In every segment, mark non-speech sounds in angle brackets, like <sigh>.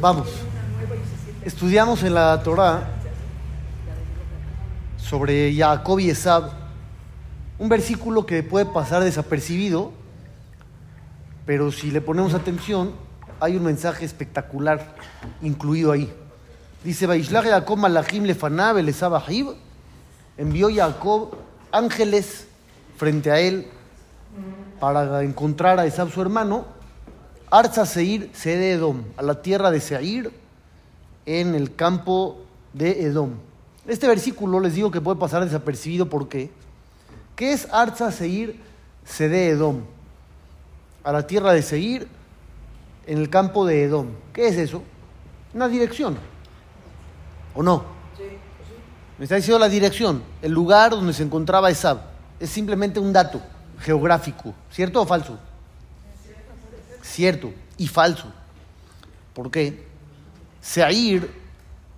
Vamos. Estudiamos en la Torah sobre Jacob y Esab un versículo que puede pasar desapercibido, pero si le ponemos atención, hay un mensaje espectacular incluido ahí. Dice, Vaishlach Jacob malachim lefanav el Esab ahib", envió Jacob ángeles frente a él para encontrar a Esab su hermano, Arza Seir, sede Edom, a la tierra de Seir, en el campo de Edom. Este versículo les digo que puede pasar desapercibido porque ¿qué es Arza Seir, sede Edom? A la tierra de Seir, en el campo de Edom. ¿Qué es eso? Una dirección. ¿O no? Me está diciendo la dirección, el lugar donde se encontraba Esab. Es simplemente un dato geográfico, ¿cierto o falso? Cierto y falso. ¿Por qué? Seir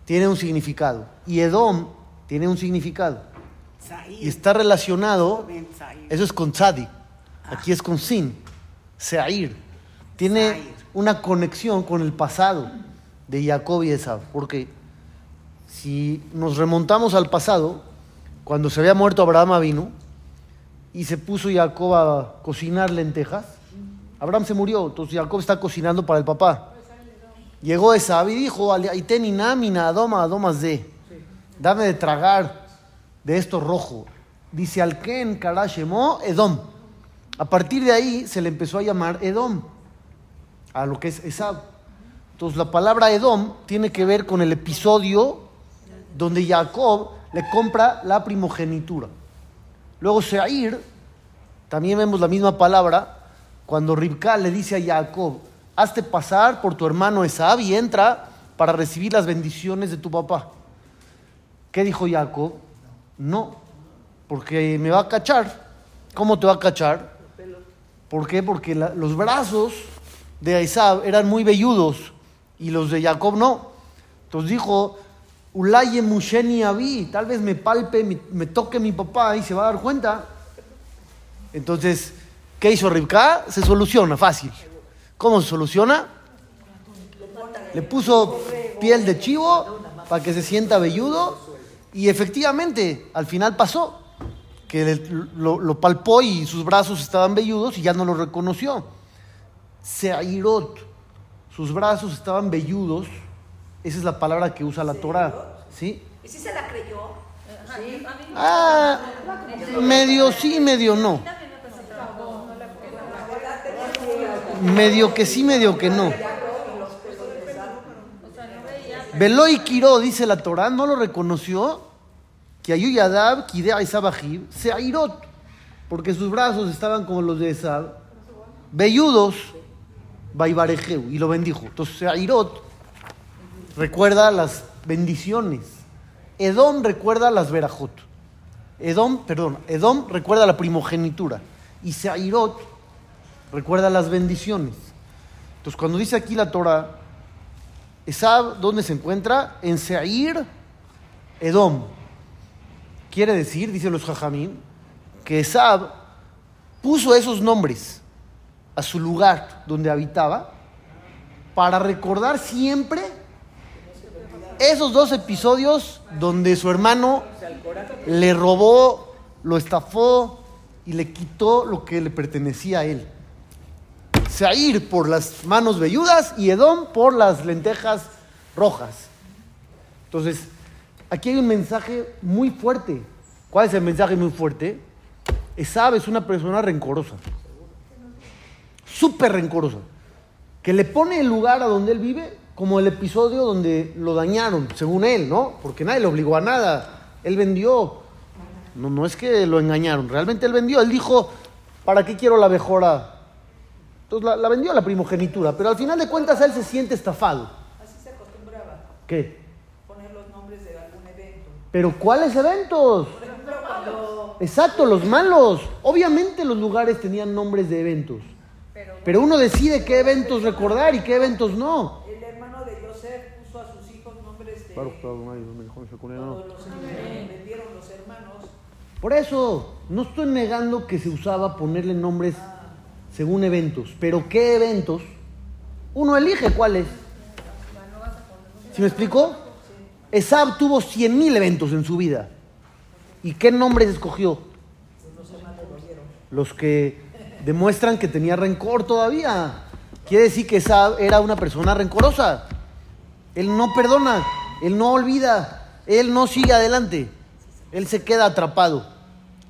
tiene un significado y Edom tiene un significado. Y está relacionado, eso es con Tzadi, aquí es con Sin. Seir tiene una conexión con el pasado de Jacob y Esab. Porque si nos remontamos al pasado, cuando se había muerto Abraham vino y se puso Jacob a cocinar lentejas, Abraham se murió, entonces Jacob está cocinando para el papá. Llegó Esab y dijo, adoma, adomas de. Dame de tragar de esto rojo. Dice Alken Karashemo Edom. A partir de ahí se le empezó a llamar Edom, a lo que es Esab. Entonces la palabra Edom tiene que ver con el episodio donde Jacob le compra la primogenitura. Luego Seir, también vemos la misma palabra, cuando Ribka le dice a Jacob, hazte pasar por tu hermano Esab y entra para recibir las bendiciones de tu papá. ¿Qué dijo Jacob? No, porque me va a cachar. ¿Cómo te va a cachar? ¿Por qué? Porque los brazos de Esab eran muy velludos y los de Jacob no. Entonces dijo, Ulaye Musheni Abi, tal vez me palpe, me, toque mi papá y se va a dar cuenta. Entonces, ¿qué hizo Ribka? Se soluciona, fácil. ¿Cómo se soluciona? Le puso piel de chivo para que se sienta velludo y efectivamente al final pasó que lo, lo palpó y sus brazos estaban velludos y ya no lo reconoció. Seairot, sus brazos estaban velludos esa es la palabra que usa la Torah. ¿Sí? ¿Y si se la creyó? Ah, medio sí, medio no. Medio que sí, medio que no. Veloy Kiro, dice la Torah, no lo reconoció. Que Ayuyadab, Kidea Isabajib, se airot, porque sus brazos estaban como los de Esab, velludos, Baibarejeu, y lo bendijo. Entonces, se airot recuerda las bendiciones. Edom recuerda las verajot. Edom, perdón, Edom recuerda la primogenitura. Y Seirot recuerda las bendiciones. Entonces, cuando dice aquí la Torah, Esab, ¿dónde se encuentra? En Seir, Edom. Quiere decir, dicen los Jajamín, que Esab puso esos nombres a su lugar donde habitaba para recordar siempre esos dos episodios donde su hermano le robó, lo estafó y le quitó lo que le pertenecía a él. Seir por las manos velludas y Edom por las lentejas rojas. Entonces, aquí hay un mensaje muy fuerte. ¿Cuál es el mensaje muy fuerte? Esab es una persona rencorosa. Súper rencorosa. Que le pone el lugar a donde él vive como el episodio donde lo dañaron, según él, ¿no? Porque nadie le obligó a nada. Él vendió. No, no es que lo engañaron, realmente él vendió. Él dijo, ¿para qué quiero la mejora? Entonces la, vendió la primogenitura, pero al final de cuentas él se siente estafado. Así se acostumbraba. ¿Qué? Poner los nombres de algún evento. ¿Pero cuáles eventos? Por ejemplo, cuando... Exacto, los malos. Obviamente los lugares tenían nombres de eventos. Pero uno decide qué eventos recordar y qué eventos no. Por eso, no estoy negando que se usaba ponerle nombres según eventos, pero ¿qué eventos? Uno elige cuáles. ¿Sí me explico? Esab tuvo 100.000 eventos en su vida. ¿Y qué nombres escogió? Los que demuestran que tenía rencor todavía. Quiere decir que Esab era una persona rencorosa. Él no perdona, él no olvida, él no sigue adelante. Él se queda atrapado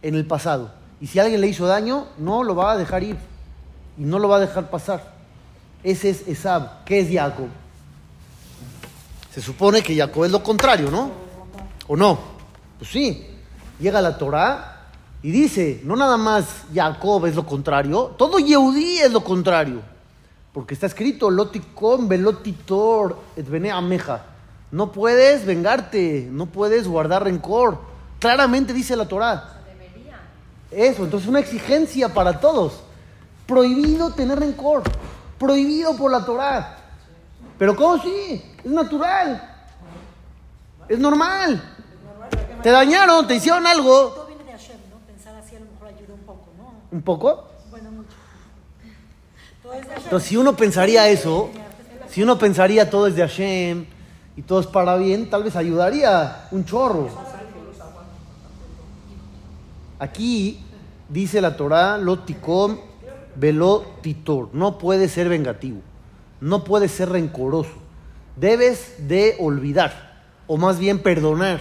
en el pasado. Y si alguien le hizo daño, no lo va a dejar ir. Y no lo va a dejar pasar. Ese es Esab. ¿Qué es Jacob? Se supone que Jacob es lo contrario, ¿no? ¿O no? Pues sí. Llega la Torah y dice, no nada más Jacob es lo contrario, todo Yehudí es lo contrario. Porque está escrito, Loticom, Velotitor, et bene ameja. No puedes vengarte, no puedes guardar rencor. Claramente dice la Torah. Eso, entonces una exigencia para todos. Prohibido tener rencor. Prohibido por la Torah. Pero ¿cómo sí? Es natural. Es normal. Te dañaron, te hicieron algo. Todo viene de Hashem, ¿no? Pensar así a lo mejor ayuda un poco, ¿no? ¿Un poco? Bueno, mucho. Todo es de Hashem. Entonces, si uno pensaría eso, si uno pensaría todo es de Hashem y todo es para bien, tal vez ayudaría un chorro. Aquí dice la Torah, lo ticom, velo titor. No puede ser vengativo, no puede ser rencoroso. Debes de olvidar, o más bien perdonar.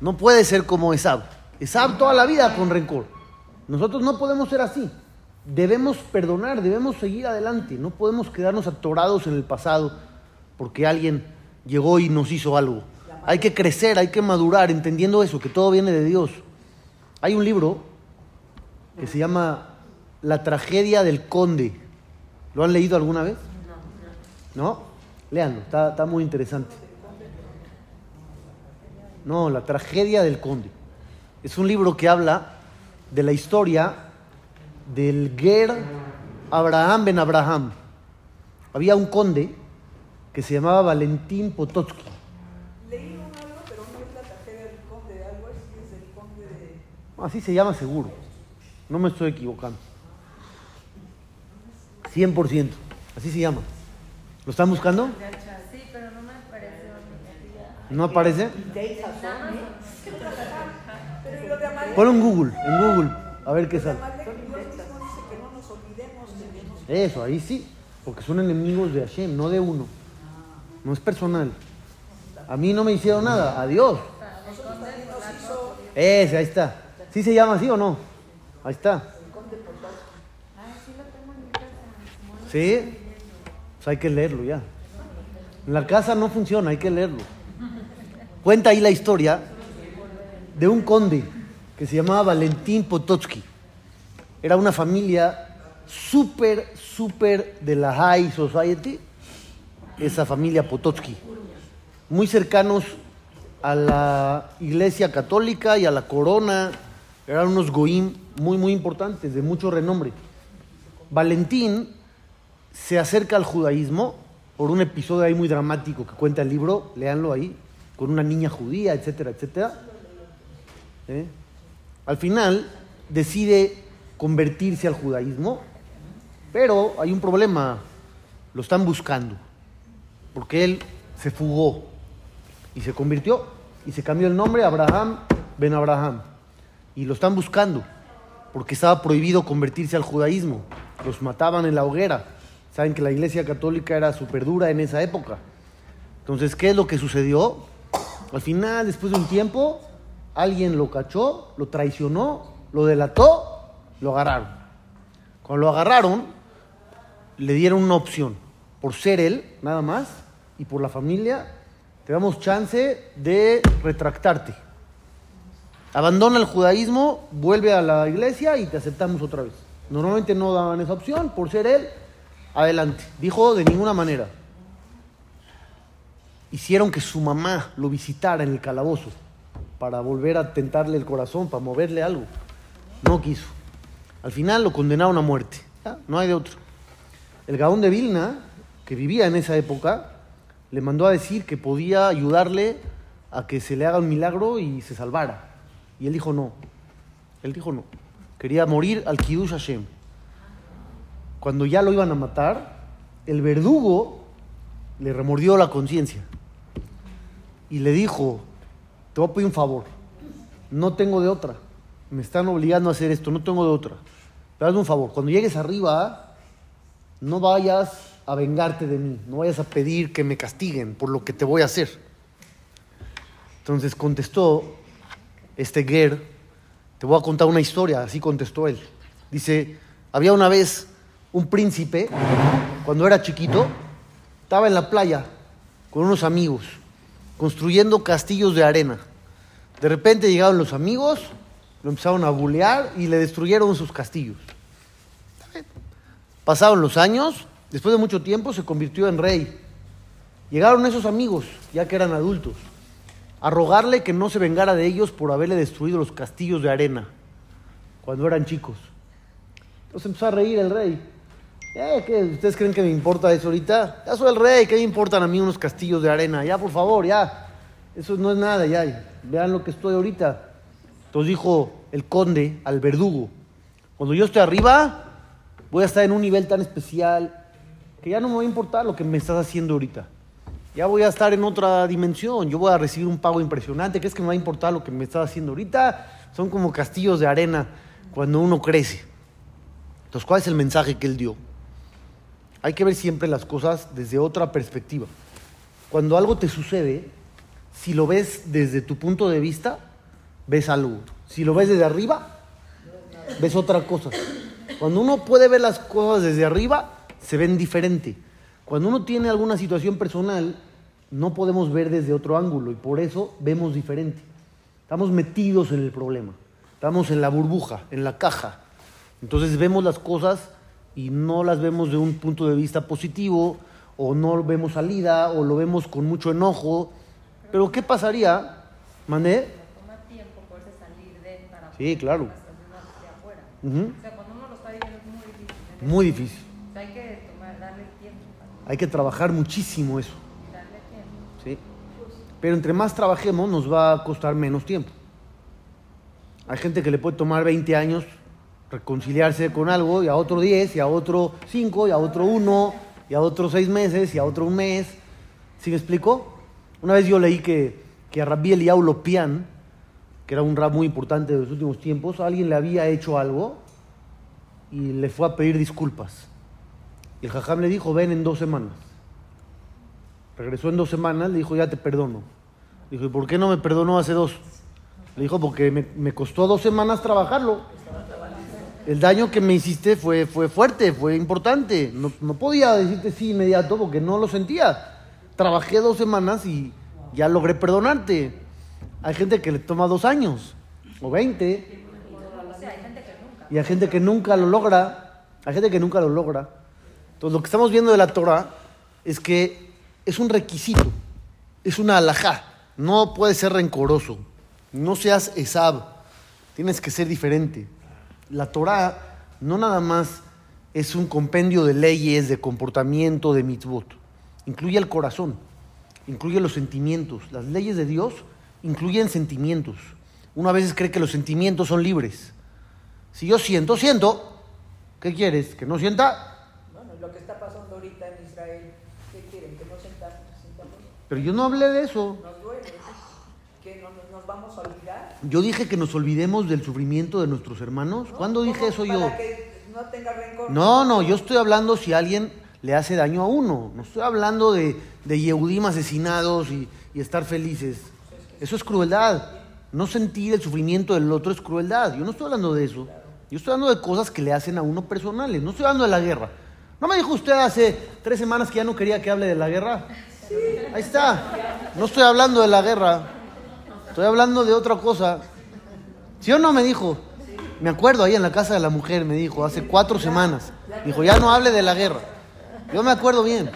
No puede ser como Esab. Esab toda la vida con rencor. Nosotros no podemos ser así. Debemos perdonar, debemos seguir adelante. No podemos quedarnos atorados en el pasado porque alguien llegó y nos hizo algo. Hay que crecer, hay que madurar, entendiendo eso, que todo viene de Dios. Hay un libro que se llama La tragedia del conde. ¿Lo han leído alguna vez? ¿No? Léanlo, está, está muy interesante. No, La tragedia del conde. Es un libro que habla de la historia del Ger Abraham Ben Abraham. Había un conde que se llamaba Valentín Pototsky. Leí un algo, pero no es la tragedia del conde, algo así es el conde de... Así se llama seguro. No me estoy equivocando. 100%. Así se llama. ¿Lo están buscando? Sí, pero no me pareció. ¿No aparece? Ponlo en Google, en Google, a ver qué sale. Eso, ahí sí, porque son enemigos de Hashem, no de uno. No es personal. A mí no me hicieron nada, a Dios. Ese, ahí está. ¿Sí se llama así o no? Ahí está. ¿Sí? Pues hay que leerlo ya. En la casa no funciona, hay que leerlo. Cuenta ahí la historia de un conde que se llamaba Valentín Pototsky. Era una familia súper, súper de la high society, esa familia Pototsky. Muy cercanos a la iglesia católica y a la corona. Eran unos goim muy, muy importantes, de mucho renombre. Valentín se acerca al judaísmo por un episodio ahí muy dramático que cuenta el libro, léanlo ahí, con una niña judía, etcétera, etcétera. ¿Eh? Al final decide convertirse al judaísmo, pero hay un problema, lo están buscando, porque él se fugó y se convirtió y se cambió el nombre a Abraham Ben Abraham y lo están buscando porque estaba prohibido convertirse al judaísmo, los mataban en la hoguera. Saben que la iglesia católica era súper dura en esa época. Entonces, ¿qué es lo que sucedió? Al final, después de un tiempo, alguien lo cachó, lo traicionó, lo delató, lo agarraron. Cuando lo agarraron, le dieron una opción. Por ser él, nada más, y por la familia, te damos chance de retractarte. Abandona el judaísmo, vuelve a la iglesia y te aceptamos otra vez. Normalmente no daban esa opción, por ser él, adelante. Dijo de ninguna manera. Hicieron que su mamá lo visitara en el calabozo para volver a tentarle el corazón, para moverle algo. No quiso. Al final lo condenaron a muerte. No hay de otro. El Gaón de Vilna, que vivía en esa época, le mandó a decir que podía ayudarle a que se le haga un milagro y se salvara. Y él dijo no. Él dijo no. Quería morir al Kiddush Hashem. Cuando ya lo iban a matar, el verdugo le remordió la conciencia y le dijo, te voy a pedir un favor, no tengo de otra, me están obligando a hacer esto, no tengo de otra. Pero hazme un favor, cuando llegues arriba, no vayas a vengarte de mí, no vayas a pedir que me castiguen por lo que te voy a hacer. Entonces contestó este Ger, te voy a contar una historia, así contestó él. Dice, había una vez un príncipe, cuando era chiquito, estaba en la playa con unos amigos, construyendo castillos de arena. De repente llegaron los amigos, lo empezaron a bulear y le destruyeron sus castillos. Pasaron los años, después de mucho tiempo se convirtió en rey. Llegaron esos amigos, ya que eran adultos, a rogarle que no se vengara de ellos por haberle destruido los castillos de arena cuando eran chicos. Entonces empezó a reír el rey. Eh. ¿Ustedes creen que me importa eso ahorita? Ya soy el rey, ¿qué me importan a mí unos castillos de arena? Ya, por favor, ya. Eso no es nada, ya. Vean lo que estoy ahorita. Entonces dijo el conde al verdugo, cuando yo esté arriba, voy a estar en un nivel tan especial que ya no me va a importar lo que me estás haciendo ahorita. Ya voy a estar en otra dimensión, yo voy a recibir un pago impresionante. ¿Qué es que me va a importar lo que me estás haciendo ahorita? Son como castillos de arena cuando uno crece. Entonces, ¿cuál es el mensaje que él dio? Hay que ver siempre las cosas desde otra perspectiva. Cuando algo te sucede, si lo ves desde tu punto de vista, ves algo. Si lo ves desde arriba, ves otra cosa. Cuando uno puede ver las cosas desde arriba, se ven diferente. Cuando uno tiene alguna situación personal, no podemos ver desde otro ángulo y por eso vemos diferente. Estamos metidos en el problema, estamos en la burbuja, en la caja. Entonces vemos las cosas y no las vemos de un punto de vista positivo o no vemos salida o lo vemos con mucho enojo. Pero ¿qué pasaría, Mané? Toma tiempo poderse salir de para Sí, claro. de afuera. Ujú. O sea, cuando uno lo está viviendo es muy difícil. ¿eh? Muy difícil. O sea, hay que tomar, darle tiempo. Hay que trabajar muchísimo eso. Darle tiempo. ¿sí? Pero entre más trabajemos nos va a costar menos tiempo. Hay gente que le puede tomar 20 años reconciliarse con algo y a otro 10 y a otro 5 y a otro 1 y a otro 6 meses y a otro un mes. ¿Sí me explico? Una vez yo leí que, que a Rabbi Eliyahu Lopian, que era un rap muy importante de los últimos tiempos, alguien le había hecho algo y le fue a pedir disculpas. Y el jajam le dijo, ven en dos semanas. Regresó en dos semanas, le dijo, ya te perdono. Dijo, ¿y por qué no me perdonó hace dos? Le dijo, porque me, me costó dos semanas trabajarlo. El daño que me hiciste fue, fue fuerte, fue importante. No, no podía decirte sí inmediato porque no lo sentía. Trabajé dos semanas y ya logré perdonarte. Hay gente que le toma dos años o veinte y hay gente que nunca lo logra. Hay gente que nunca lo logra. Entonces, lo que estamos viendo de la Torah es que es un requisito, es una alajá. No puedes ser rencoroso. No seas Esab. Tienes que ser diferente. La Torah no nada más es un compendio de leyes, de comportamiento, de mitzvot. Incluye el corazón, incluye los sentimientos. Las leyes de Dios incluyen sentimientos. Uno a veces cree que los sentimientos son libres. Si yo siento, siento. ¿Qué quieres? ¿Que no sienta? Bueno, lo que está pasando ahorita en Israel, ¿qué quieren? ¿Que no sentamos? Pero yo no hablé de eso. Nos duele. ¿Que no nos, nos vamos a olvidar? Yo dije que nos olvidemos del sufrimiento de nuestros hermanos. ¿No? ¿Cuándo dije eso yo? Que no tenga rencor. No, no, yo estoy hablando si alguien le hace daño a uno. No estoy hablando de, de Yehudim asesinados y, y estar felices. Eso es crueldad. No sentir el sufrimiento del otro es crueldad. Yo no estoy hablando de eso. Yo estoy hablando de cosas que le hacen a uno personales. No estoy hablando de la guerra. ¿No me dijo usted hace tres semanas que ya no quería que hable de la guerra? Ahí está. No estoy hablando de la guerra. Estoy hablando de otra cosa. ¿Sí o no me dijo? Me acuerdo ahí en la casa de la mujer, me dijo, hace cuatro semanas. Dijo, ya no hable de la guerra. Yo me acuerdo bien.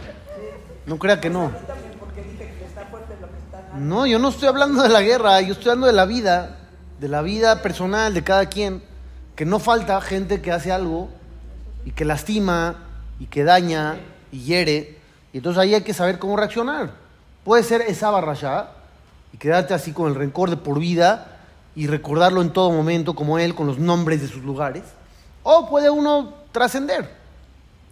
No crea que no. No, yo no estoy hablando de la guerra, yo estoy hablando de la vida, de la vida personal de cada quien. Que no falta gente que hace algo y que lastima y que daña y hiere. Y entonces ahí hay que saber cómo reaccionar. Puede ser esa barrashá y quedarte así con el rencor de por vida y recordarlo en todo momento como él, con los nombres de sus lugares. O puede uno trascender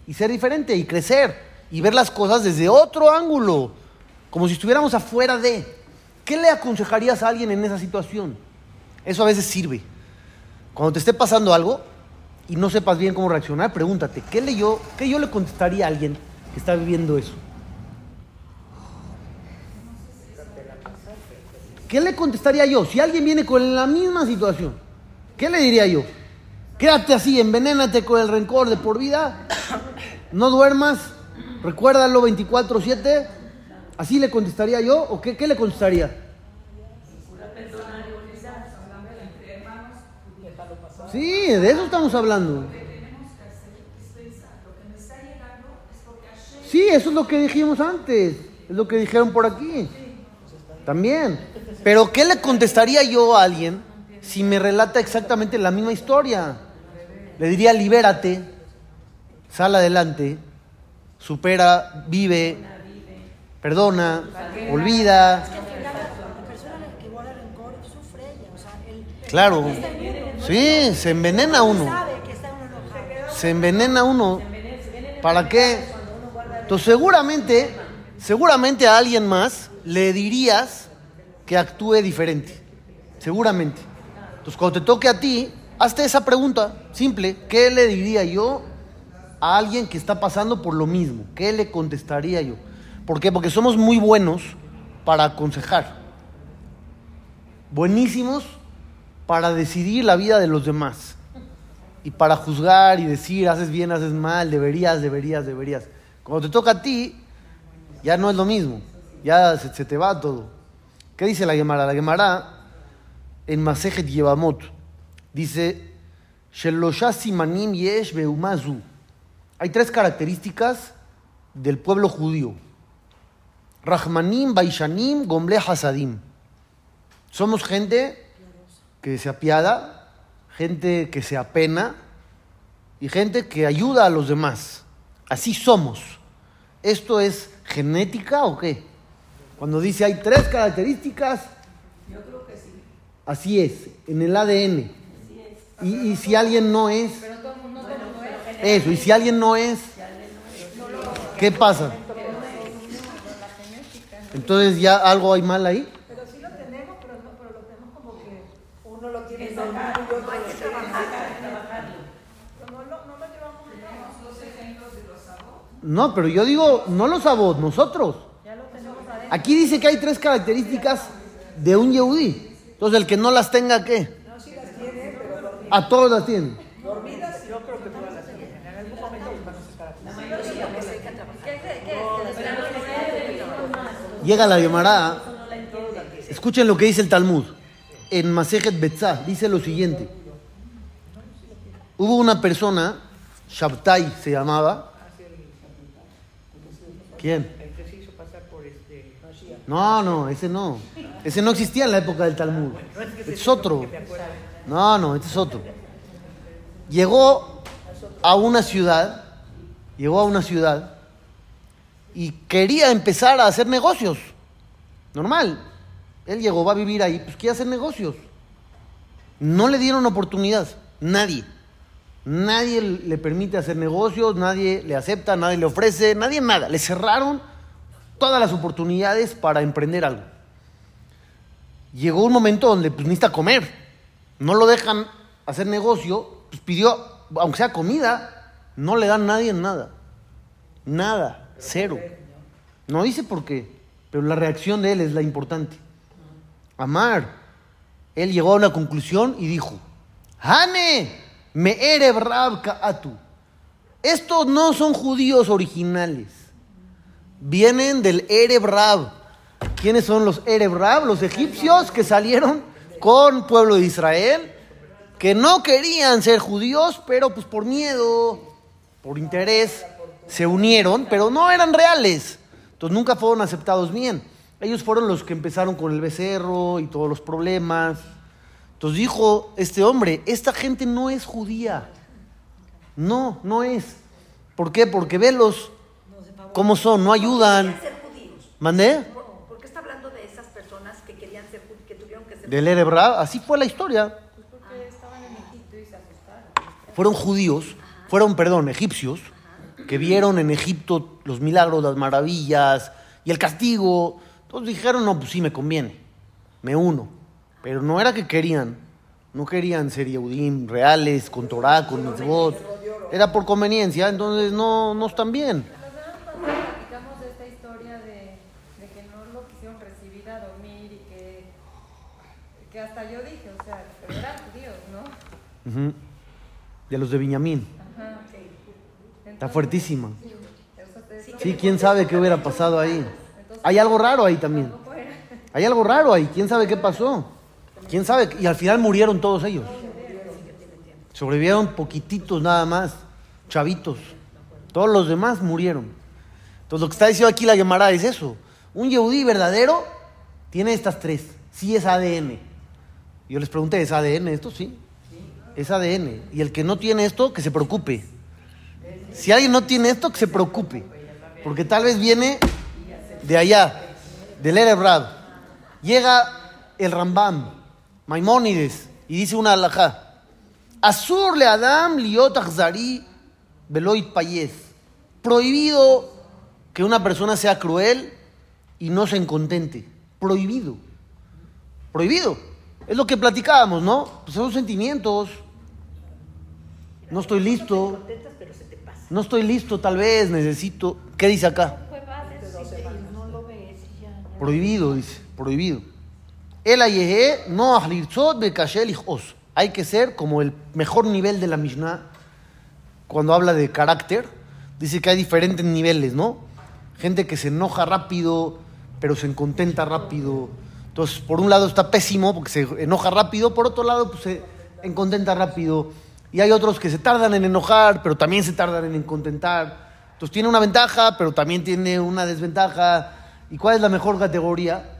y ser diferente y crecer y ver las cosas desde otro ángulo, como si estuviéramos afuera de. ¿qué le aconsejarías a alguien en esa situación? Eso a veces sirve. Cuando te esté pasando algo y no sepas bien cómo reaccionar, pregúntate, ¿qué, le yo, ¿qué yo le contestaría a alguien que está viviendo eso? ¿Qué le contestaría yo? Si alguien viene con la misma situación, ¿qué le diría yo? Quédate así, envenénate con el rencor de por vida, no duermas, recuérdalo 24-7. ¿Así le contestaría yo? ¿O qué, qué le contestaría? Sí, de eso estamos hablando. Sí, eso es lo que dijimos antes, es lo que dijeron por aquí. También. Pero ¿qué le contestaría yo a alguien si me relata exactamente la misma historia? Le diría, libérate, sal adelante, supera, vive, perdona, olvida. Claro. Sí, se envenena uno. Se envenena uno. ¿Para qué? Entonces seguramente, seguramente a alguien más le dirías que actúe diferente. Seguramente. Entonces cuando te toque a ti, hazte esa pregunta simple. ¿Qué le diría yo a alguien que está pasando por lo mismo? ¿Qué le contestaría yo? ¿Por qué? Porque somos muy buenos para aconsejar. Buenísimos para decidir la vida de los demás y para juzgar y decir, haces bien, haces mal, deberías, deberías, deberías. Cuando te toca a ti, ya no es lo mismo, ya se, te va todo. ¿Qué dice la Gemara? La Gemara en Masejet Yevamot dice, "Shelosha simanim yesh beumazu". Hay tres características del pueblo judío. Rahmanim, Baishanim, Gomble Hasadim. Somos gente que se apiada, gente que se apena y gente que ayuda a los demás. Así somos. ¿Esto es genética o qué? Cuando dice hay tres características, así es, en el ADN. Y, y si alguien no es, eso, y si alguien no es, ¿qué pasa? Entonces ya algo hay mal ahí. Pero sí lo tenemos, pero, no, pero lo tenemos como que uno lo tiene normal. y otro lo tiene Pero no, lo- no lo llevamos No, pero yo digo, no los abot, nosotros. Aquí dice que hay tres características de un yehudí. Entonces, el que no las tenga, ¿qué? A todos las tiene. Llega la Gemara. Escuchen lo que dice el Talmud. En Masejet Betzah dice lo siguiente. Hubo una persona, Shabtai se llamaba. ¿Quién? No, no, ese no. Ese no existía en la época del Talmud. Este es otro. No, no, este es otro. Llegó a una ciudad, llegó a una ciudad y quería empezar a hacer negocios. Normal. Él llegó, va a vivir ahí, pues quiere hacer negocios. No le dieron oportunidad, nadie. Nadie le permite hacer negocios, nadie le acepta, nadie le ofrece, nadie nada. Le cerraron todas las oportunidades para emprender algo. Llegó un momento donde pues, necesita comer. No lo dejan hacer negocio, pues pidió, aunque sea comida, no le dan nadie nada. Nada, cero. No dice por qué, pero la reacción de él es la importante. Amar. Él llegó a una conclusión y dijo, Hane, me erev rab ka'atu. Estos no son judíos originales. Vienen del Ereb Rab. ¿Quiénes son los Ereb Rab? Los egipcios que salieron con pueblo de Israel, que no querían ser judíos, pero pues por miedo, por interés, se unieron, pero no eran reales. Entonces nunca fueron aceptados bien. Ellos fueron los que empezaron con el becerro y todos los problemas. Entonces dijo este hombre, esta gente no es judía. No, no es. ¿Por qué? Porque velos cómo son, no ayudan. ¿Mandé? ¿Por, qué está hablando de esas personas que querían ser judíos, que tuvieron que ser Del Erebra, así fue la historia. Fueron judíos, fueron, perdón, egipcios, que vieron en Egipto los milagros, las maravillas y el castigo. Entonces dijeron, no, pues sí me conviene. me uno. Pero no era que querían, no querían ser Yehudim reales, con Torah, con mitzvot. Era por conveniencia, entonces no, no están bien. La semana pasada platicamos de esta historia de, de que no lo quisieron recibir a dormir y que, que hasta yo dije, o sea, pero eran judíos, De los de Viñamín. Ajá. Está fuertísima. Sí, quién sabe qué hubiera pasado ahí. Hay algo raro ahí también. <laughs> Hay algo raro ahí. ¿Quién sabe qué pasó? ¿Quién sabe? Y al final murieron todos ellos. Sobrevivieron poquititos nada más, chavitos. Todos los demás murieron. Entonces lo que está diciendo aquí la Gemara es eso. Un Yehudí verdadero tiene estas tres. Sí es ADN. Yo les pregunté, ¿es ADN esto? Sí. Es ADN. Y el que no tiene esto, que se preocupe. Si alguien no tiene esto, que se preocupe. Porque tal vez viene de allá, del Erev Rab. Llega el Rambam, Maimónides, y dice una alajá. Asur le Adam liot achzari veloit payez. Prohibido que una persona sea cruel y no se encontente. Prohibido. Prohibido. Es lo que platicábamos, ¿no? Pues son sentimientos. No estoy listo. No estoy listo, tal vez necesito. ¿Qué dice acá? Prohibido, dice, prohibido. El ayehe no bekashel ichos. Hay que ser como el mejor nivel de la Mishnah cuando habla de carácter. Dice que hay diferentes niveles, ¿no? Gente que se enoja rápido, pero se contenta rápido. Entonces, por un lado está pésimo porque se enoja rápido, por otro lado, pues se encontenta rápido. Y hay otros que se tardan en enojar, pero también se tardan en contentar. Entonces tiene una ventaja, pero también tiene una desventaja. ¿Y cuál es la mejor categoría?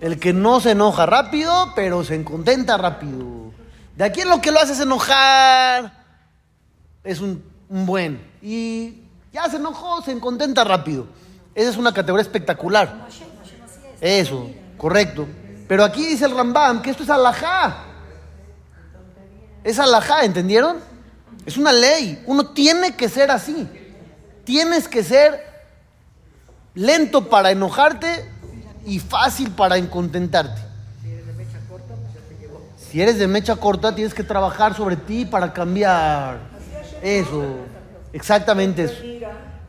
El que no se enoja rápido, pero se contenta rápido. De aquí en lo que lo haces enojar es un, buen. Y ya se enojó, se contenta rápido. Esa es una categoría espectacular. Eso, correcto. Pero aquí dice el Rambam que esto es alajá. Es alajá, ¿entendieron? Es una ley. Uno tiene que ser así. Tienes que ser lento para enojarte y fácil para contentarte. Si eres de mecha corta, tienes que trabajar sobre ti para cambiar. Eso, exactamente eso.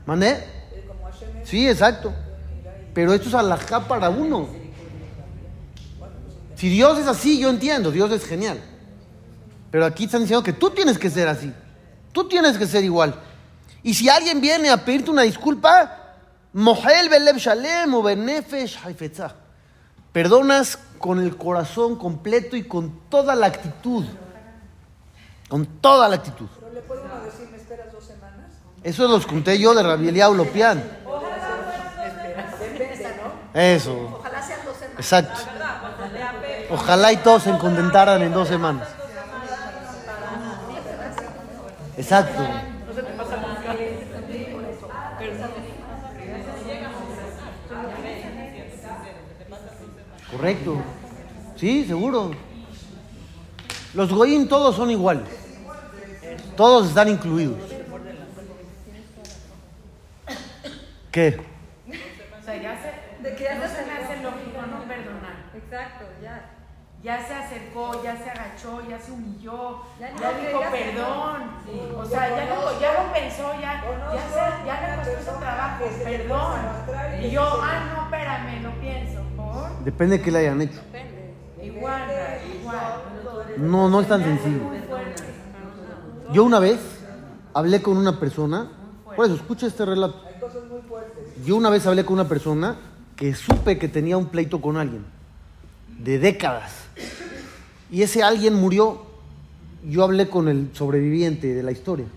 ¿Mandé? Sí, exacto. Pero esto es alajá para uno. Si Dios es así, yo entiendo, Dios es genial. Pero aquí están diciendo que tú tienes que ser así. Tú tienes que ser igual. Y si alguien viene a pedirte una disculpa, Mohel belev shalem o benefesh haifetzah. Perdonas con el corazón completo y con toda la actitud. Con toda la actitud. Pero le puede uno decir, ¿me esperas dos semanas? Eso los conté yo de Rabbi Eliyahu Lopian. Eso, Ojalá sean dos semanas. exacto. Ojalá y todos se contentaran en dos semanas. Exacto. Correcto. Sí, seguro. Los goyim todos son iguales. Todos están incluidos. ¿Qué? O sea, ya se, de que ya se me hace lógico no perdonar. Exacto, ya. Se acercó, ya se agachó, ya se humilló, Ya ya, no, dijo ya se- perdón. O sea, ya lo, ya lo pensó, ya, ya, se, ya le costó ese trabajo, perdón. Y yo, ah, no, espérame, lo pienso. ¿Por? Depende de qué le hayan hecho. Igual, igual. No, no es tan sencillo. Yo una vez hablé con una persona, por eso escucha este relato. Yo una vez hablé con una persona que supe que tenía un pleito con alguien de décadas. Y ese alguien murió. Yo hablé con el sobreviviente de la historia.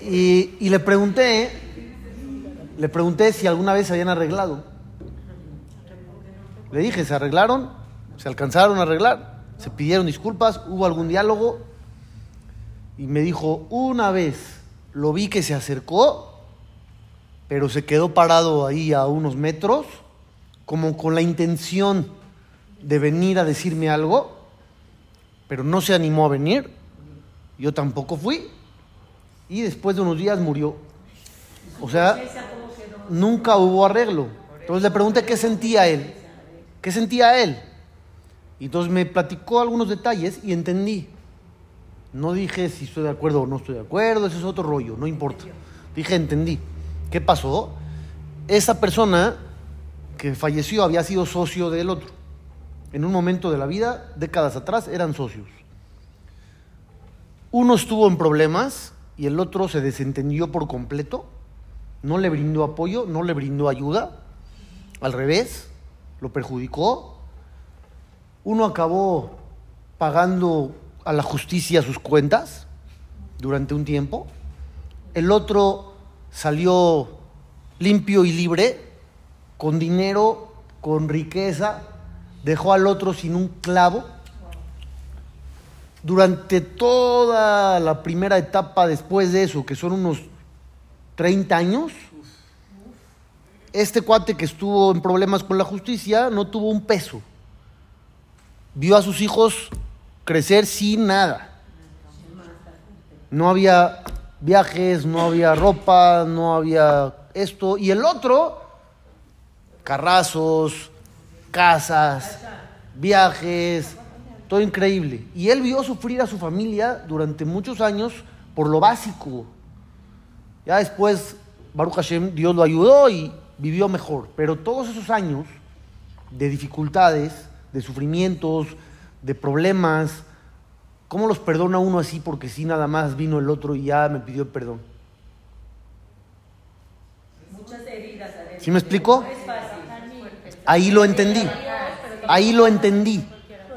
Y, le pregunté, le pregunté si alguna vez se habían arreglado. Le dije, ¿se arreglaron? ¿Se alcanzaron a arreglar? ¿Se pidieron disculpas? ¿Hubo algún diálogo? Y me dijo, una vez lo vi que se acercó, pero se quedó parado ahí a unos metros, como con la intención de venir a decirme algo, pero no se animó a venir. Yo tampoco fui. Y después de unos días murió. O sea, nunca hubo arreglo. Entonces le pregunté qué sentía él. ¿Qué sentía él? Y entonces me platicó algunos detalles y entendí. No dije si estoy de acuerdo o no estoy de acuerdo, ese es otro rollo, no importa. Dije, entendí. ¿Qué pasó? Esa persona que falleció había sido socio del otro. En un momento de la vida, décadas atrás, eran socios. Uno estuvo en problemas y el otro se desentendió por completo, no le brindó apoyo, no le brindó ayuda, al revés, lo perjudicó. Uno acabó pagando a la justicia sus cuentas durante un tiempo, el otro salió limpio y libre, con dinero, con riqueza, dejó al otro sin un clavo durante toda la primera etapa después de eso, que son unos 30 años, este cuate que estuvo en problemas con la justicia no tuvo un peso. Vio a sus hijos crecer sin nada. No había viajes, no había ropa, no había esto. Y el otro, carrazos, casas, viajes, todo increíble. Y él vio sufrir a su familia durante muchos años por lo básico. Ya después, Baruch Hashem, Dios lo ayudó y vivió mejor. Pero todos esos años de dificultades, de sufrimientos, de problemas, ¿cómo los perdona uno así? Porque si nada más vino el otro y ya me pidió perdón. Muchas heridas. ¿Sí me explico? No es fácil. Ahí lo entendí. Ahí lo entendí.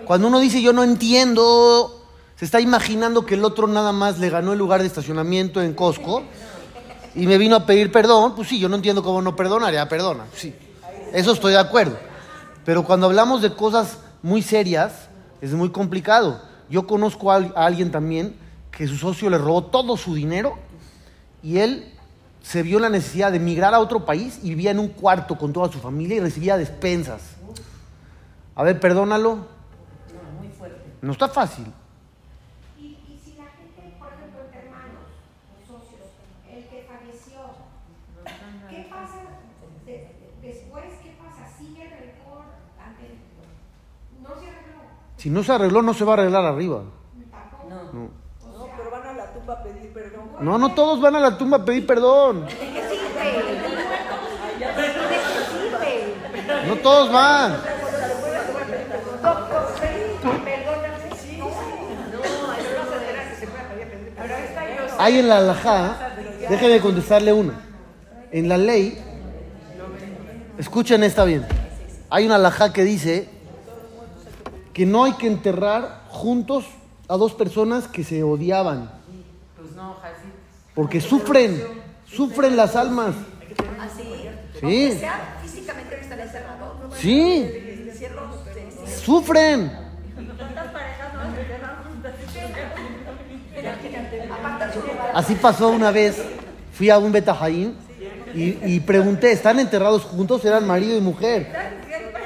Cuando uno dice yo no entiendo, se está imaginando que el otro nada más le ganó el lugar de estacionamiento en Costco y me vino a pedir perdón. Pues sí, yo no entiendo cómo no perdonar, ya perdona. Sí, eso estoy de acuerdo. Pero cuando hablamos de cosas muy serias, es muy complicado. Yo conozco a al- a alguien también que su socio le robó todo su dinero y él se vio la necesidad de emigrar a otro país y vivía en un cuarto con toda su familia y recibía despensas. A ver, perdónalo. No está fácil. Y, y si la gente, por ejemplo, entre hermanos o socios, el que falleció, ¿qué pasa de- de- después? ¿Qué pasa? ¿Sigue el ante- No se arregló. Si no se arregló, no se va a arreglar arriba. Tampoco. No, No, pero van a la tumba a pedir perdón. No, no todos van a la tumba a pedir perdón. No todos van. Hay en la alajá, déjeme contestarle una. En la ley, escuchen esta bien. Hay una alajá que dice que no hay que enterrar juntos a dos personas que se odiaban. Pues no. Porque sufren, sufren las almas. Así. Sí. Sí, sufren. Así pasó una vez. Fui a un Betajaín y, y pregunté, ¿están enterrados juntos? Eran marido y mujer.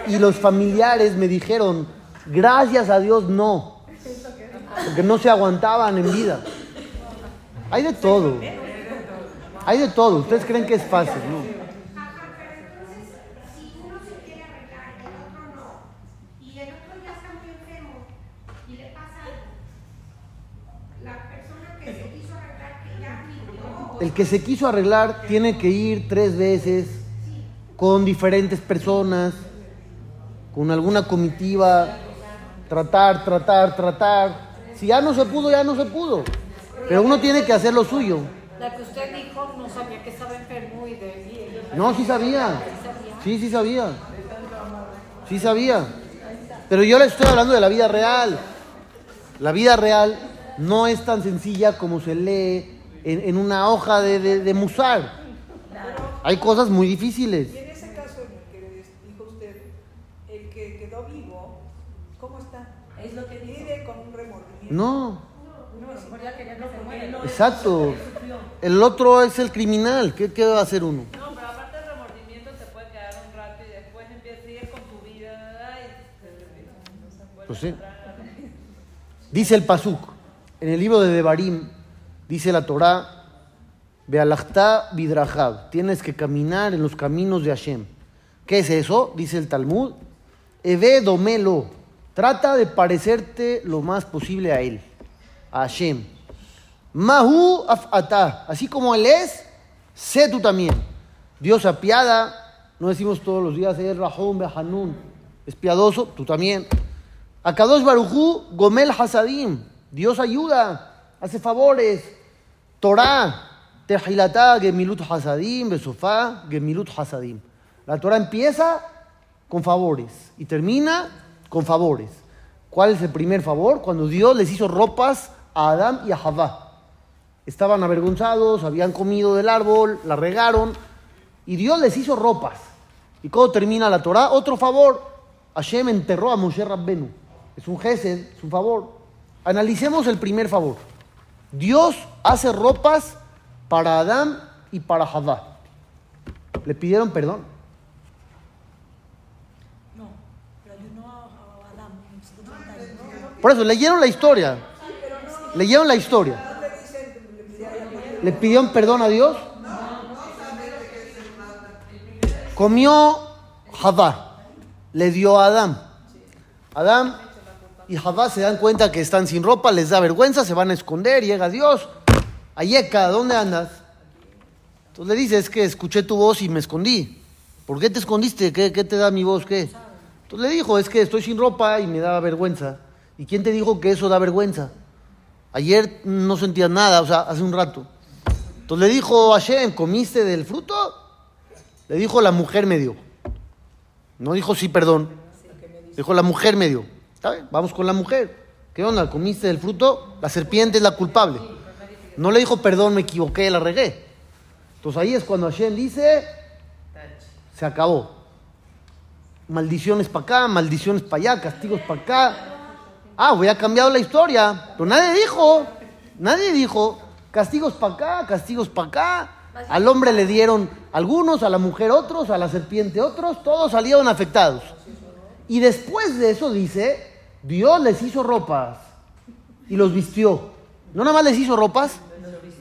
Y los familiares me dijeron, gracias a Dios no. Porque no se aguantaban en vida. Hay de todo. Hay de todo. Ustedes creen que es fácil, ¿no? El que se quiso arreglar tiene que ir tres veces con diferentes personas, con alguna comitiva, tratar, tratar, tratar. Si ya no se pudo, ya no se pudo. Pero uno tiene que hacer lo suyo. La que usted dijo no sabía que estaba enfermo y de No, sí sabía. Sí, sí sabía. Sí sabía. Pero yo le estoy hablando de la vida real. La vida real no es tan sencilla como se lee en, en una hoja de, de, de musar. Hay cosas muy difíciles. Y en ese caso en el que dijo usted, el que quedó vivo, ¿cómo está? Es lo que. Vive con un remordimiento. No, Exacto. El otro es el criminal. ¿Qué, qué va a hacer uno? No, pero aparte del remordimiento te puede quedar un rato y después empiezas a seguir con tu vida y Pues sí. Dice el Pasuk, en el libro de Devarim, dice la Torá, Bealachta bidrajab. Tienes que caminar en los caminos de Hashem. ¿Qué es eso? Dice el Talmud. Eve domelo. Trata de parecerte lo más posible a él, Hashem. Mahu afata. Así como él es, sé tú también. Dios apiada. No decimos todos los días, es Rahum Behanun. Es piadoso, tú también. Akadosh Barujú, Gomel Hasadim. Dios ayuda, hace favores. Torah, Tehilatá, Gemilut Hasadim, Besofá, Gemilut Hasadim. La Torah empieza con favores y termina con favores. ¿Cuál es el primer favor? Cuando Dios les hizo ropas a Adán y a Javá. Estaban avergonzados, habían comido del árbol, la regaron y Dios les hizo ropas. ¿Y cuando termina la Torah? Otro favor. Hashem enterró a Moshe Rabbenu. Es un gesed, es un favor. Analicemos el primer favor. Dios hace ropas para Adán y para Javá. ¿Le pidieron perdón? Por eso, leyeron la historia. Leyeron la historia. ¿Le pidieron perdón a Dios? Comió Javá. Le dio a Adán. Adán y Javá se dan cuenta que están sin ropa, les da vergüenza, se van a esconder, llega Dios. Ayeka, ¿dónde andas? Entonces le dice, es que escuché tu voz y me escondí. ¿Por qué te escondiste? ¿Qué, te da mi voz? ¿Qué? Entonces le dijo, es que estoy sin ropa y me da vergüenza. ¿Y quién te dijo que eso da vergüenza? Ayer no sentías nada, o sea, hace un rato. Entonces le dijo a Hashem, ¿comiste del fruto? Le dijo, la mujer me dio. No dijo sí, perdón. Dijo, la mujer me dio. Vamos con la mujer. ¿Qué onda? ¿Comiste del fruto? La serpiente es la culpable. No le dijo, perdón, me equivoqué, la regué. Entonces ahí es cuando Hashem dice, se acabó. Maldiciones para acá, maldiciones para allá, castigos para acá. Ah, voy a cambiar la historia. Pero nadie dijo, nadie dijo, castigos para acá, castigos para acá. Al hombre le dieron algunos, a la mujer otros, a la serpiente otros, todos salieron afectados. Y después de eso dice, Dios les hizo ropas y los vistió. No nada más les hizo ropas,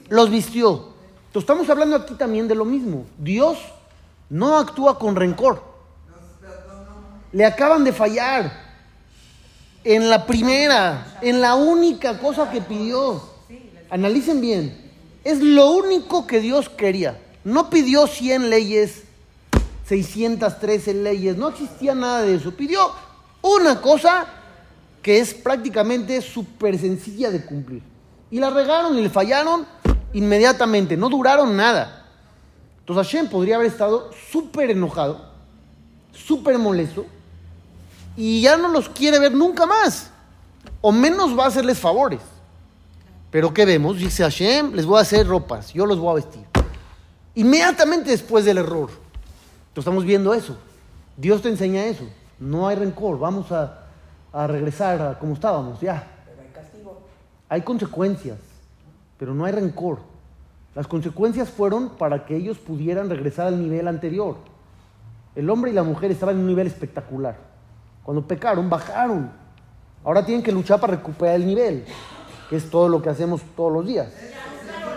los vistió. Entonces estamos hablando aquí también de lo mismo. Dios no actúa con rencor. Le acaban de fallar. En la primera, en la única cosa que pidió. Analicen bien. Es lo único que Dios quería. No pidió 100 leyes, 613 leyes. No existía nada de eso. Pidió una cosa que es prácticamente súper sencilla de cumplir. Y la regaron y le fallaron inmediatamente. No duraron nada. Entonces Hashem podría haber estado súper enojado, súper molesto, y ya no los quiere ver nunca más. O menos va a hacerles favores. Pero ¿qué vemos? Dice Hashem, les voy a hacer ropas, yo los voy a vestir. Inmediatamente después del error. Entonces estamos viendo eso. Dios te enseña eso. No hay rencor, vamos a, a regresar a como estábamos, ya. Hay consecuencias, pero no hay rencor. Las consecuencias fueron para que ellos pudieran regresar al nivel anterior. El hombre y la mujer estaban en un nivel espectacular. Cuando pecaron, bajaron. Ahora tienen que luchar para recuperar el nivel, que es todo lo que hacemos todos los días.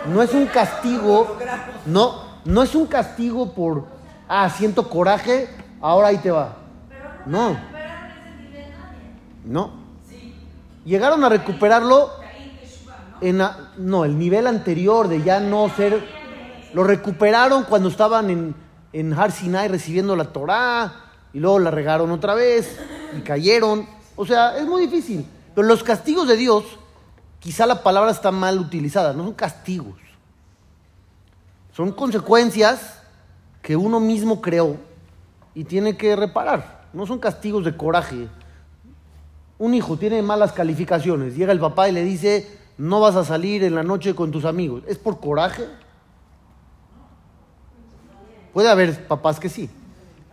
No es un castigo, no, no es un castigo por, ah, siento coraje, ahora ahí te va. No. No. Llegaron a recuperarlo en, a- no, el nivel anterior de ya no ser, lo recuperaron cuando estaban en, en Har Sinai recibiendo la Torá y luego la regaron otra vez y cayeron. O sea, es muy difícil. Pero los castigos de Dios, quizá la palabra está mal utilizada, no son castigos. Son consecuencias que uno mismo creó y tiene que reparar. No son castigos de coraje. Un hijo tiene malas calificaciones, llega el papá y le dice, no vas a salir en la noche con tus amigos. ¿Es por coraje? Puede haber papás que sí,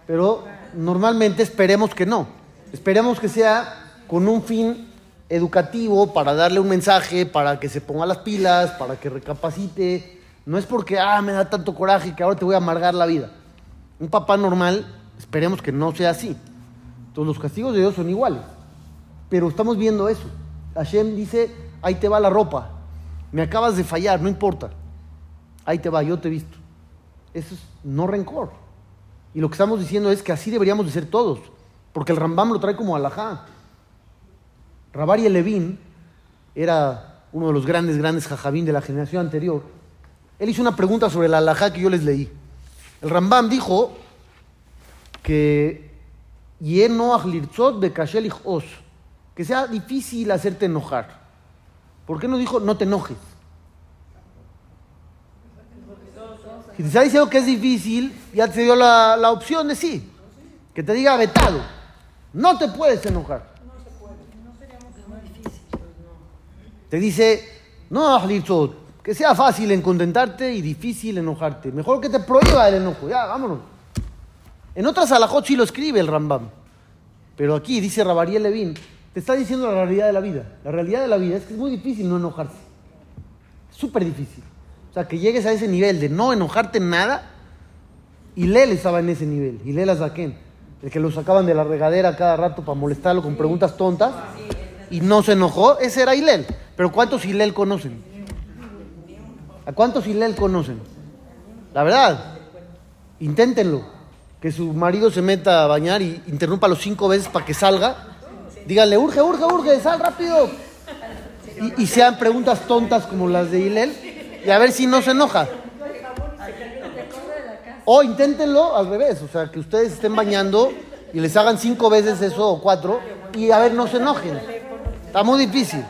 pero normalmente esperemos que no. Esperemos que sea con un fin educativo para darle un mensaje, para que se ponga las pilas, para que recapacite. No es porque, ah, me da tanto coraje que ahora te voy a amargar la vida. Un papá normal, esperemos que no sea así. Entonces los castigos de Dios son iguales. Pero estamos viendo eso. Hashem dice, ahí te va la ropa. Me acabas de fallar, no importa. ahí te va, yo te he visto. Eso es no rencor. Y lo que estamos diciendo es que así deberíamos de ser todos, porque el Rambam lo trae como alajá. Rabari Levin era uno de los grandes, grandes jajabín de la generación anterior. Él hizo una pregunta sobre la alajá que yo les leí. El Rambam dijo que que sea difícil hacerte enojar. ¿Por qué no dijo no te enojes? Si te está diciendo que es difícil, ya te dio la, la opción de sí. Que te diga vetado. No te puedes enojar. Te dice, no, que sea fácil en contentarte y difícil enojarte. Mejor que te prohíba el enojo. Ya, vámonos. En otras alajot sí lo escribe el Rambam. Pero aquí dice Rabariel Levin, te está diciendo la realidad de la vida. La realidad de la vida es que es muy difícil no enojarse. Súper difícil. O sea, que llegues a ese nivel de no enojarte en nada. Y Lel estaba en ese nivel. Y Lel Azaken, el que lo sacaban de la regadera cada rato para molestarlo con preguntas tontas. Y no se enojó, ese era Hilel. Pero ¿cuántos Hilel conocen? ¿A cuántos Hilel conocen? La verdad, inténtenlo. Que su marido se meta a bañar y interrumpa los cinco veces para que salga. Díganle, urge, urge, urge, sal rápido. Y, sean preguntas tontas como las de Hilel. Y a ver si no se enoja. O inténtenlo al revés. O sea, que ustedes estén bañando y les hagan cinco veces eso o cuatro. Y a ver, no se enojen. Está muy difícil.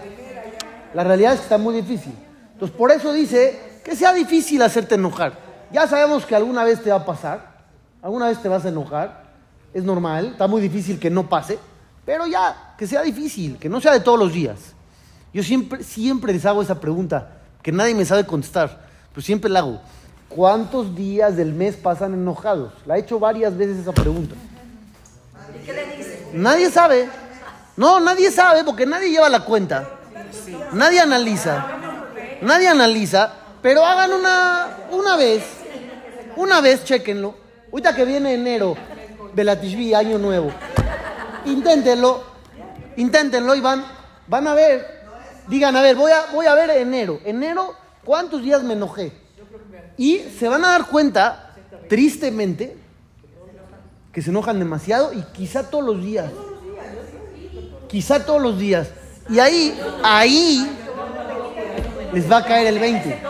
La realidad es que está muy difícil. Entonces, por eso dice que sea difícil hacerte enojar. Ya sabemos que alguna vez te va a pasar, alguna vez te vas a enojar, es normal, está muy difícil que no pase, pero ya, que sea difícil, que no sea de todos los días. Yo siempre, siempre les hago esa pregunta, que nadie me sabe contestar, pero siempre la hago. ¿Cuántos días del mes pasan enojados? La he hecho varias veces esa pregunta. ¿Y qué le dices? Nadie sabe. No, nadie sabe porque nadie lleva la cuenta. Nadie analiza. Nadie analiza, pero hagan una, una vez. Una vez, chequenlo. Ahorita que viene enero, Belatishvi, año nuevo. Inténtenlo. Inténtenlo y van, van a ver. Digan, a ver, voy a, voy a ver enero. Enero, ¿cuántos días me enojé? Y se van a dar cuenta, tristemente, que se enojan demasiado y quizá todos los días. Quizá todos los días. Y ahí, ahí les va a caer el 20.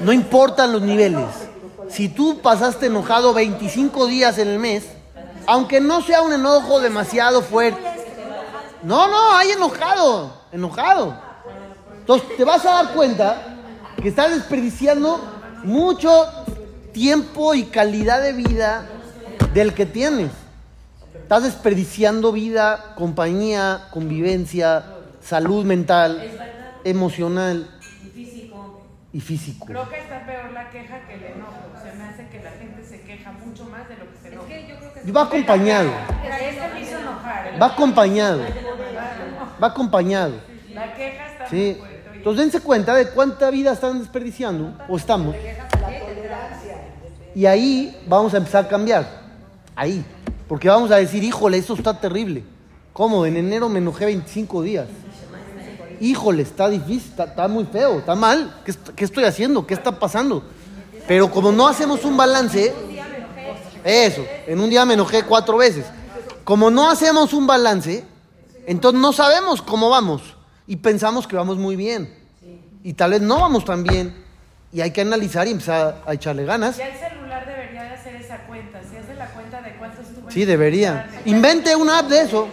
No importan los niveles. Si tú pasaste enojado 25 días en el mes, aunque no sea un enojo demasiado fuerte. No, no, hay enojado, enojado. Entonces te vas a dar cuenta que estás desperdiciando mucho tiempo y calidad de vida del que tienes. Estás desperdiciando vida, compañía, convivencia, salud mental, emocional y físico. Y físico. Creo que está peor la queja que el enojo. Se me hace que la gente se queja mucho más de lo que se enoja. Es que yo creo que va acompañado. Este me hizo enojar. Va acompañado. Va acompañado. La queja está sí. Entonces dense cuenta de cuánta vida están desperdiciando o estamos. Y ahí vamos a empezar a cambiar. Ahí. Porque vamos a decir, híjole, eso está terrible. ¿Cómo? En enero me enojé 25 días. Híjole, está difícil, está, muy feo, está mal. ¿Qué, estoy haciendo? ¿Qué está pasando? Pero como no hacemos un balance, eso, en un día me enojé cuatro veces. Como no hacemos un balance, entonces no sabemos cómo vamos y pensamos que vamos muy bien. Y tal vez no vamos tan bien. Y hay que analizar y empezar a echarle ganas. Ya el celular debería de hacer esa cuenta. Si hace la cuenta de cuánto Sí, debería. Invente una app de eso.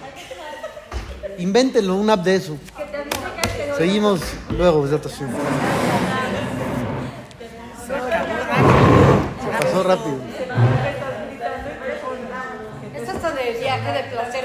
Invéntenlo, una app de eso. Seguimos luego, presentación. Se pasó rápido. Es hasta de viaje de placer